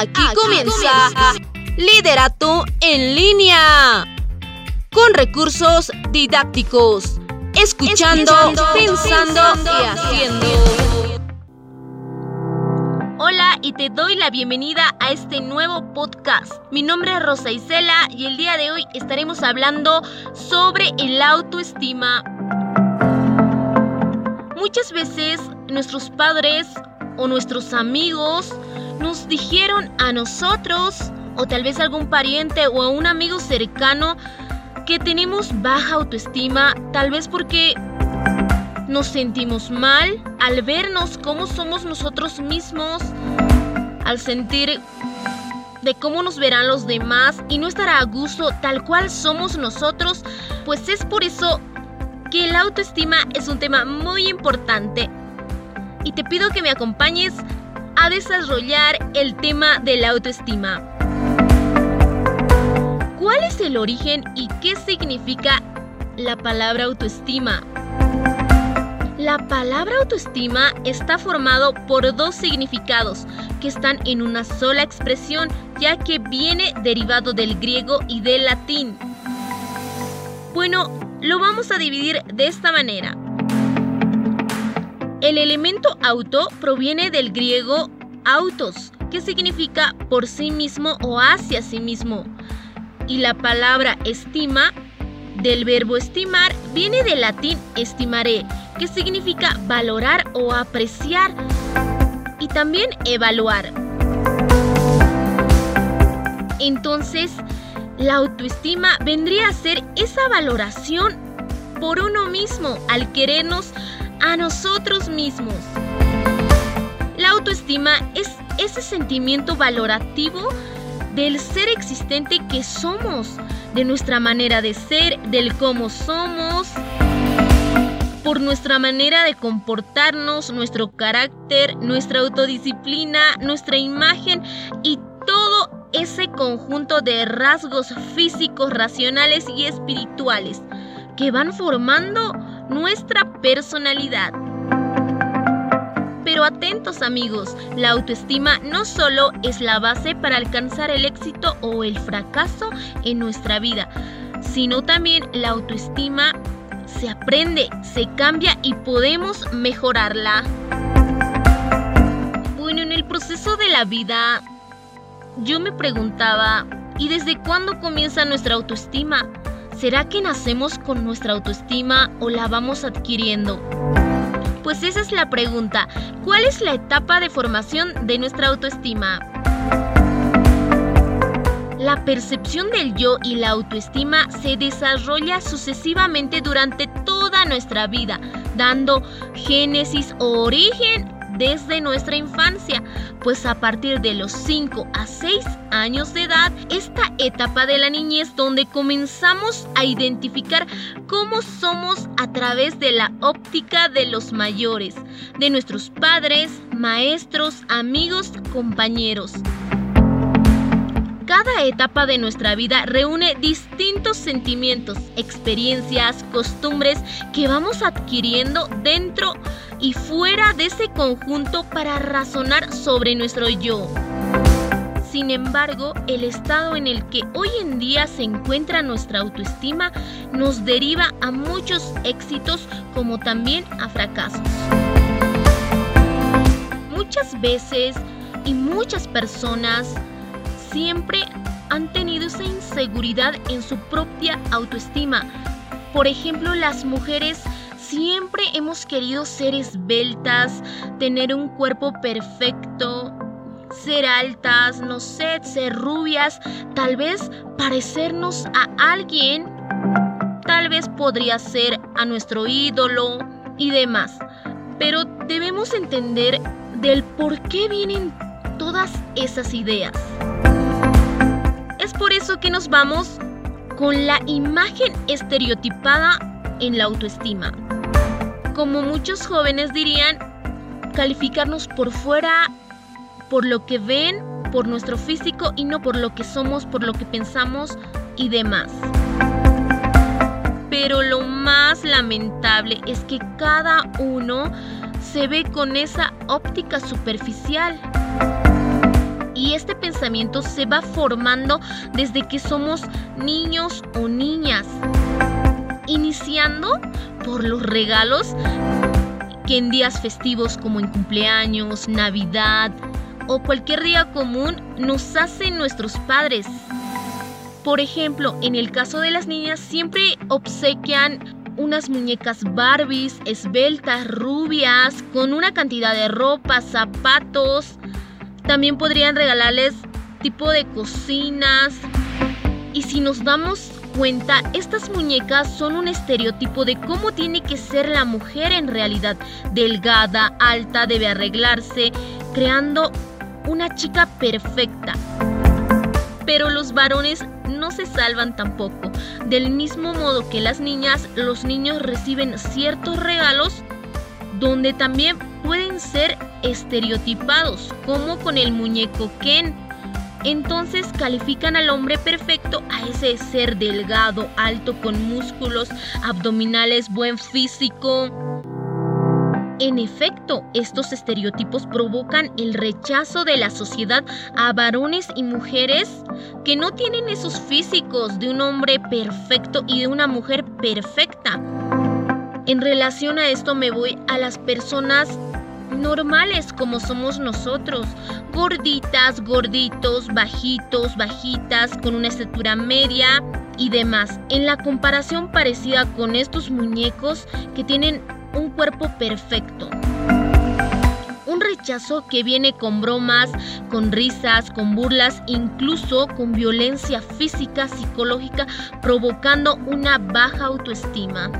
Aquí, comienza, Liderato en línea. Con recursos didácticos. Escuchando, pensando, y haciendo. Hola y te doy la bienvenida a este nuevo podcast. Mi nombre es Rosa Isela y el día de hoy estaremos hablando sobre el autoestima. Muchas veces nuestros padres o nuestros amigos nos dijeron a nosotros o tal vez algún pariente o a un amigo cercano que tenemos baja autoestima, tal vez porque nos sentimos mal al vernos cómo somos nosotros mismos, al sentir de cómo nos verán los demás y no estar a gusto tal cual somos nosotros, pues es por eso que la autoestima es un tema muy importante. Y te pido que me acompañes a desarrollar el tema de la autoestima. ¿Cuál es el origen y qué significa la palabra autoestima? La palabra autoestima está formado por dos significados que están en una sola expresión ya que viene derivado del griego y del latín. Bueno, lo vamos a dividir de esta manera. El elemento auto proviene del griego autos, que significa por sí mismo o hacia sí mismo. Y la palabra estima, del verbo estimar, viene del latín estimare, que significa valorar o apreciar. Y también evaluar. Entonces, la autoestima vendría a ser esa valoración por uno mismo al querernos a nosotros mismos. La autoestima es ese sentimiento valorativo del ser existente que somos, de nuestra manera de ser, del cómo somos, por nuestra manera de comportarnos, nuestro carácter, nuestra autodisciplina, nuestra imagen y todo ese conjunto de rasgos físicos, racionales y espirituales que van formando nuestra personalidad. Pero atentos amigos, la autoestima no solo es la base para alcanzar el éxito o el fracaso en nuestra vida, sino también la autoestima se aprende, se cambia y podemos mejorarla. Bueno, en el proceso de la vida, yo me preguntaba, ¿y desde cuándo comienza nuestra autoestima? ¿Será que nacemos con nuestra autoestima o la vamos adquiriendo? Pues esa es la pregunta. ¿Cuál es la etapa de formación de nuestra autoestima? La percepción del yo y la autoestima se desarrolla sucesivamente durante toda nuestra vida, dando génesis o origen desde nuestra infancia, pues a partir de los 5 a 6 años de edad, esta etapa de la niñez donde comenzamos a identificar cómo somos a través de la óptica de los mayores, de nuestros padres, maestros, amigos, compañeros. Cada etapa de nuestra vida reúne distintos sentimientos, experiencias, costumbres que vamos adquiriendo dentro y fuera de ese conjunto para razonar sobre nuestro yo. Sin embargo, el estado en el que hoy en día se encuentra nuestra autoestima nos deriva a muchos éxitos como también a fracasos. Muchas veces y muchas personas siempre han tenido esa inseguridad en su propia autoestima. Por ejemplo, las mujeres siempre hemos querido ser esbeltas, tener un cuerpo perfecto, ser altas, no sé, ser rubias, tal vez parecernos a alguien, tal vez podría ser a nuestro ídolo y demás. Pero debemos entender del por qué vienen todas esas ideas por eso que nos vamos con la imagen estereotipada en la autoestima. Como muchos jóvenes dirían, calificarnos por fuera, por lo que ven, por nuestro físico y no por lo que somos, por lo que pensamos y demás. Pero lo más lamentable es que cada uno se ve con esa óptica superficial y este pensamiento se va formando desde que somos niños o niñas, iniciando por los regalos que en días festivos como en cumpleaños, Navidad o cualquier día común nos hacen nuestros padres. Por ejemplo, en el caso de las niñas siempre obsequian unas muñecas Barbies esbeltas, rubias, con una cantidad de ropa, zapatos. También podrían regalarles tipo de cocinas. Y si nos damos cuenta, estas muñecas son un estereotipo de cómo tiene que ser la mujer en realidad. Delgada, alta, debe arreglarse, creando una chica perfecta. Pero los varones no se salvan tampoco. Del mismo modo que las niñas, los niños reciben ciertos regalos donde también pueden ser estereotipados, como con el muñeco Ken. Entonces califican al hombre perfecto a ese ser delgado, alto, con músculos, abdominales, buen físico. En efecto, estos estereotipos provocan el rechazo de la sociedad a varones y mujeres que no tienen esos físicos de un hombre perfecto y de una mujer perfecta. En relación a esto me voy a las personas normales como somos nosotros, gorditas, gorditos, bajitos, bajitas, con una estatura media y demás. En la comparación parecida con estos muñecos que tienen un cuerpo perfecto. Un rechazo que viene con bromas, con risas, con burlas, incluso con violencia física, psicológica, provocando una baja autoestima.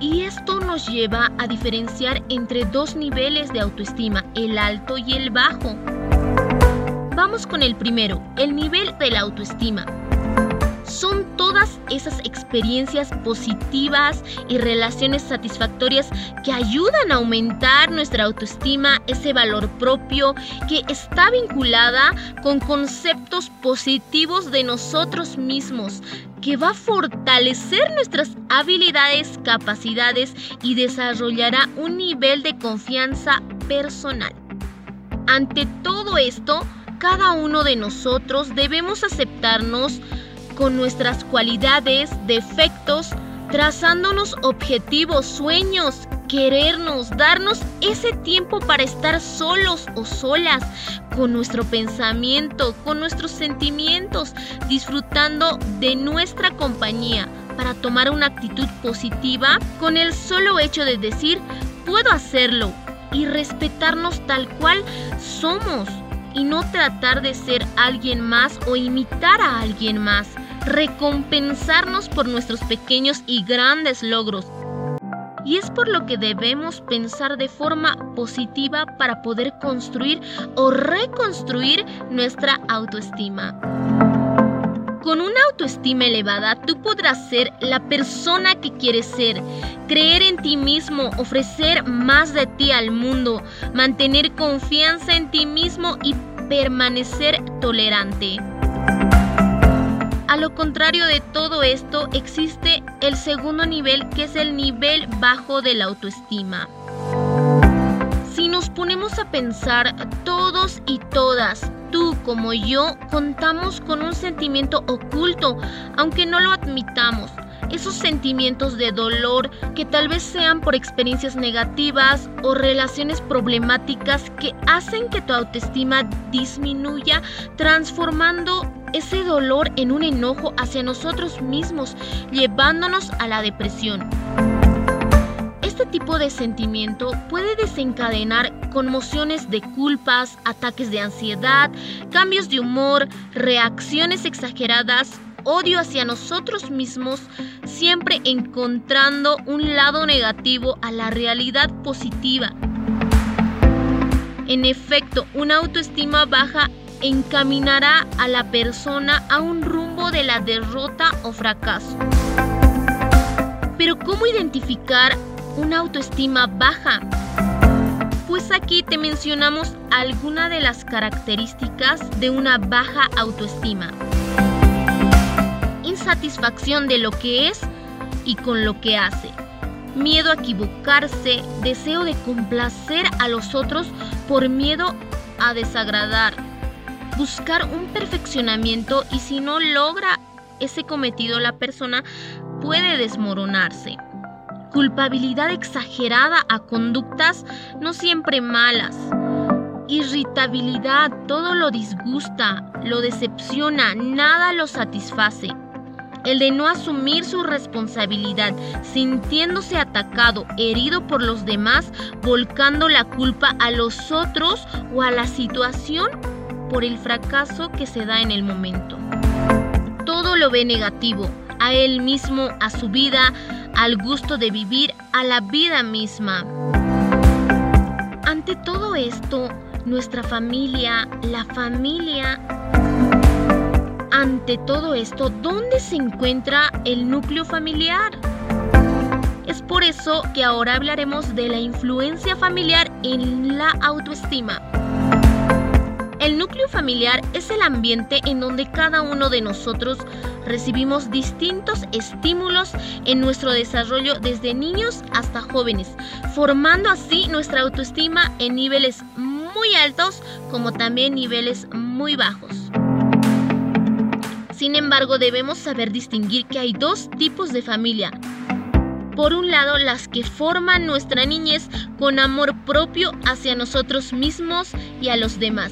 Y esto nos lleva a diferenciar entre dos niveles de autoestima, el alto y el bajo. Vamos con el primero, el nivel de la autoestima son todas esas experiencias positivas y relaciones satisfactorias que ayudan a aumentar nuestra autoestima, ese valor propio que está vinculada con conceptos positivos de nosotros mismos, que va a fortalecer nuestras habilidades, capacidades y desarrollará un nivel de confianza personal. Ante todo esto, cada uno de nosotros debemos aceptarnos con nuestras cualidades, defectos, trazándonos objetivos, sueños, querernos, darnos ese tiempo para estar solos o solas, con nuestro pensamiento, con nuestros sentimientos, disfrutando de nuestra compañía para tomar una actitud positiva con el solo hecho de decir, puedo hacerlo y respetarnos tal cual somos y no tratar de ser alguien más o imitar a alguien más recompensarnos por nuestros pequeños y grandes logros. Y es por lo que debemos pensar de forma positiva para poder construir o reconstruir nuestra autoestima. Con una autoestima elevada, tú podrás ser la persona que quieres ser, creer en ti mismo, ofrecer más de ti al mundo, mantener confianza en ti mismo y permanecer tolerante. A lo contrario de todo esto, existe el segundo nivel que es el nivel bajo de la autoestima. Si nos ponemos a pensar, todos y todas, tú como yo, contamos con un sentimiento oculto, aunque no lo admitamos esos sentimientos de dolor que tal vez sean por experiencias negativas o relaciones problemáticas que hacen que tu autoestima disminuya, transformando ese dolor en un enojo hacia nosotros mismos, llevándonos a la depresión. Este tipo de sentimiento puede desencadenar conmociones de culpas, ataques de ansiedad, cambios de humor, reacciones exageradas odio hacia nosotros mismos, siempre encontrando un lado negativo a la realidad positiva. En efecto, una autoestima baja encaminará a la persona a un rumbo de la derrota o fracaso. Pero ¿cómo identificar una autoestima baja? Pues aquí te mencionamos algunas de las características de una baja autoestima insatisfacción de lo que es y con lo que hace, miedo a equivocarse, deseo de complacer a los otros por miedo a desagradar, buscar un perfeccionamiento y si no logra ese cometido la persona puede desmoronarse. Culpabilidad exagerada a conductas no siempre malas. Irritabilidad, todo lo disgusta, lo decepciona, nada lo satisface. El de no asumir su responsabilidad, sintiéndose atacado, herido por los demás, volcando la culpa a los otros o a la situación por el fracaso que se da en el momento. Todo lo ve negativo, a él mismo, a su vida, al gusto de vivir, a la vida misma. Ante todo esto, nuestra familia, la familia, ante todo esto, ¿dónde se encuentra el núcleo familiar? Es por eso que ahora hablaremos de la influencia familiar en la autoestima. El núcleo familiar es el ambiente en donde cada uno de nosotros recibimos distintos estímulos en nuestro desarrollo desde niños hasta jóvenes, formando así nuestra autoestima en niveles muy altos como también niveles muy bajos. Sin embargo, debemos saber distinguir que hay dos tipos de familia. Por un lado, las que forman nuestra niñez con amor propio hacia nosotros mismos y a los demás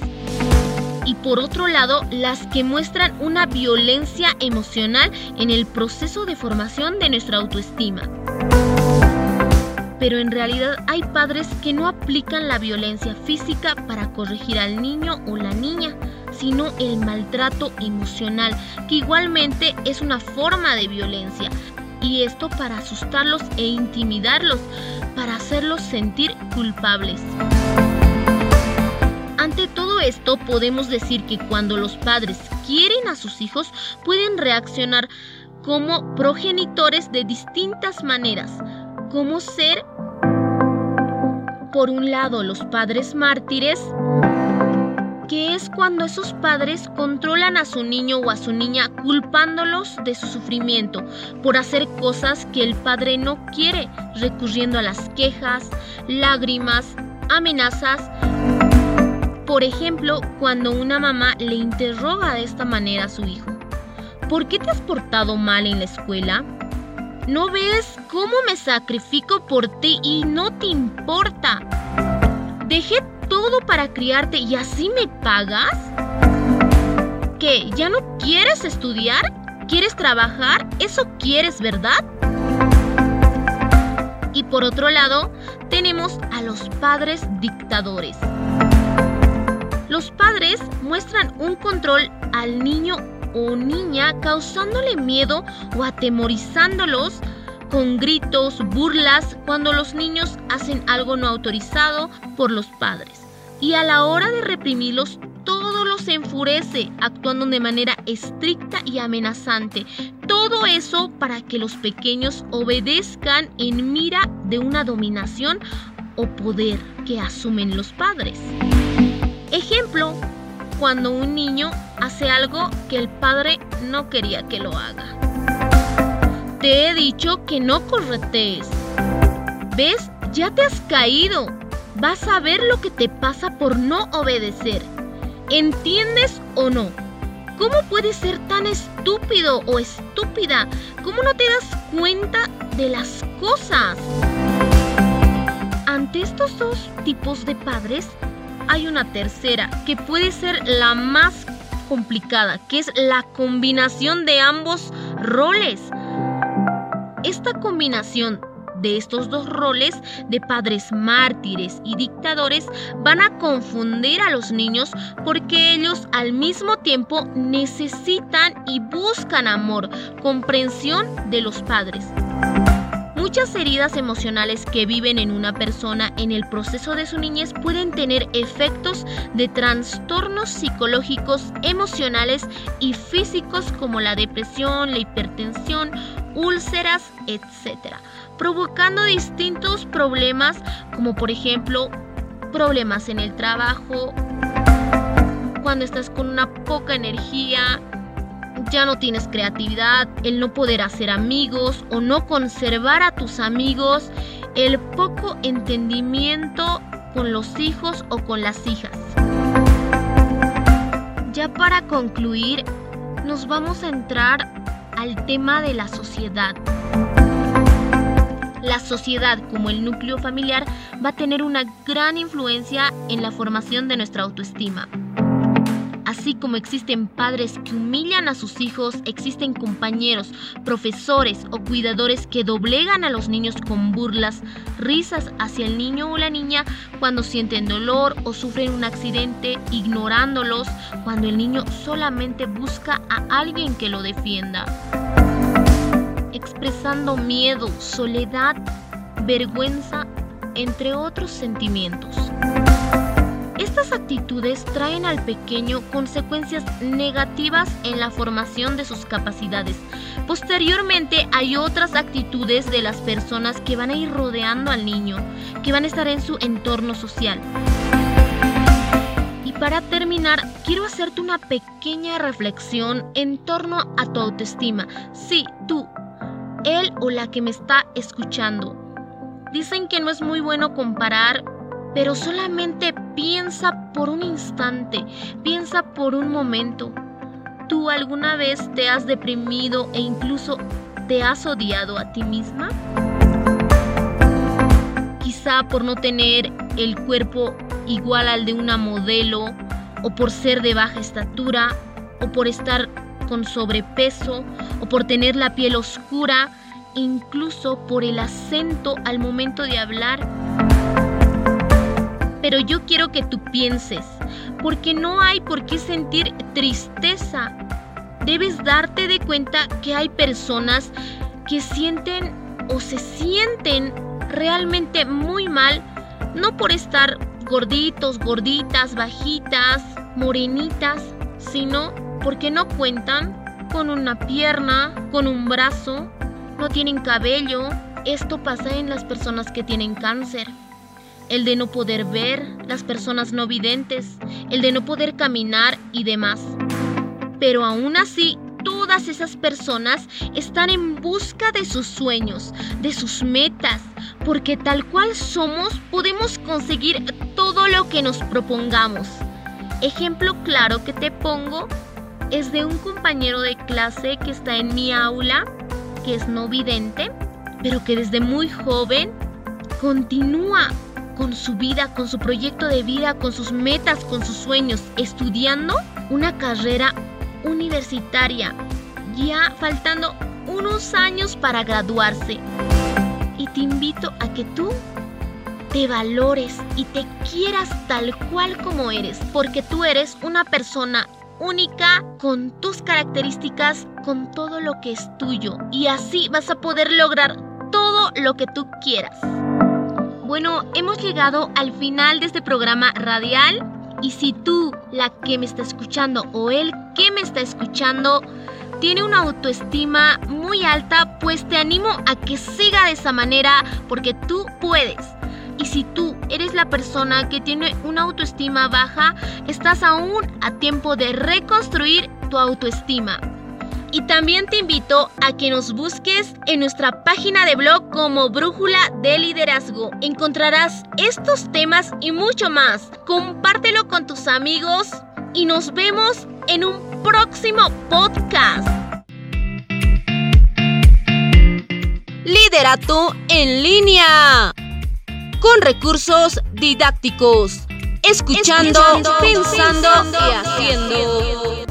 y por otro lado las que muestran una violencia emocional en el proceso de formación de nuestra autoestima. Pero en realidad hay padres que no aplican la violencia física para corregir al niño o la niña, sino el maltrato emocional, que igualmente es una forma de violencia. Y esto para asustarlos e intimidarlos, para hacerlos sentir culpables. Ante todo esto, podemos decir que cuando los padres quieren a sus hijos, pueden reaccionar como progenitores de distintas maneras, como ser, por un lado, los padres mártires, que es cuando esos padres controlan a su niño o a su niña culpándolos de su sufrimiento por hacer cosas que el padre no quiere, recurriendo a las quejas, lágrimas, amenazas por ejemplo, cuando una mamá le interroga de esta manera a su hijo, ¿por qué te has portado mal en la escuela? ¿No ves cómo me sacrifico por ti y no te importa? Dejé todo para criarte y así me pagas? ¿Qué? ¿Ya no quieres estudiar? ¿Quieres trabajar? ¿Eso quieres, verdad? Y por otro lado, tenemos a los padres dictadores. Los padres muestran un control al niño o niña causándole miedo o atemorizándolos con gritos, burlas, cuando los niños hacen algo no autorizado por los padres. Y a la hora de reprimirlos, todo los enfurece, actuando de manera estricta y amenazante. Todo eso para que los pequeños obedezcan en mira de una dominación o poder que asumen los padres. Ejemplo, cuando un niño hace algo que el padre no quería que lo haga. Te he dicho que no corretees. ¿Ves? Ya te has caído. Vas a ver lo que te pasa por no obedecer. ¿Entiendes o no? ¿Cómo puedes ser tan estúpido o estúpida? ¿Cómo no te das cuenta de las cosas? Ante estos dos tipos de padres, hay una tercera que puede ser la más complicada, que es la combinación de ambos roles. Esta combinación de estos dos roles de padres mártires y dictadores van a confundir a los niños porque ellos al mismo tiempo necesitan y buscan amor, comprensión de los padres. Muchas heridas emocionales que viven en una persona en el proceso de su niñez pueden tener efectos de trastornos psicológicos, emocionales y físicos como la depresión, la hipertensión, úlceras, etc., provocando distintos problemas como por ejemplo problemas en el trabajo, cuando estás con una poca energía, ya no tienes creatividad, el no poder hacer amigos o no conservar a tus amigos, el poco entendimiento con los hijos o con las hijas. Ya para concluir, nos vamos a entrar al tema de la sociedad. La sociedad como el núcleo familiar va a tener una gran influencia en la formación de nuestra autoestima. Así como existen padres que humillan a sus hijos, existen compañeros, profesores o cuidadores que doblegan a los niños con burlas, risas hacia el niño o la niña cuando sienten dolor o sufren un accidente, ignorándolos cuando el niño solamente busca a alguien que lo defienda. Expresando miedo, soledad, vergüenza, entre otros sentimientos. Estas actitudes traen al pequeño consecuencias negativas en la formación de sus capacidades. Posteriormente hay otras actitudes de las personas que van a ir rodeando al niño, que van a estar en su entorno social. Y para terminar, quiero hacerte una pequeña reflexión en torno a tu autoestima. Sí, tú, él o la que me está escuchando. Dicen que no es muy bueno comparar pero solamente piensa por un instante, piensa por un momento. ¿Tú alguna vez te has deprimido e incluso te has odiado a ti misma? Quizá por no tener el cuerpo igual al de una modelo, o por ser de baja estatura, o por estar con sobrepeso, o por tener la piel oscura, incluso por el acento al momento de hablar pero yo quiero que tú pienses, porque no hay por qué sentir tristeza. Debes darte de cuenta que hay personas que sienten o se sienten realmente muy mal, no por estar gorditos, gorditas, bajitas, morenitas, sino porque no cuentan con una pierna, con un brazo, no tienen cabello. Esto pasa en las personas que tienen cáncer el de no poder ver, las personas no videntes, el de no poder caminar y demás. Pero aún así, todas esas personas están en busca de sus sueños, de sus metas, porque tal cual somos podemos conseguir todo lo que nos propongamos. Ejemplo claro que te pongo es de un compañero de clase que está en mi aula, que es no vidente, pero que desde muy joven continúa con su vida, con su proyecto de vida, con sus metas, con sus sueños, estudiando una carrera universitaria, ya faltando unos años para graduarse. Y te invito a que tú te valores y te quieras tal cual como eres, porque tú eres una persona única con tus características, con todo lo que es tuyo. Y así vas a poder lograr todo lo que tú quieras. Bueno, hemos llegado al final de este programa radial y si tú, la que me está escuchando o el que me está escuchando, tiene una autoestima muy alta, pues te animo a que siga de esa manera porque tú puedes. Y si tú eres la persona que tiene una autoestima baja, estás aún a tiempo de reconstruir tu autoestima. Y también te invito a que nos busques en nuestra página de blog como Brújula de Liderazgo. Encontrarás estos temas y mucho más. Compártelo con tus amigos y nos vemos en un próximo podcast. Liderato en línea. Con recursos didácticos. Escuchando, pensando, y haciendo.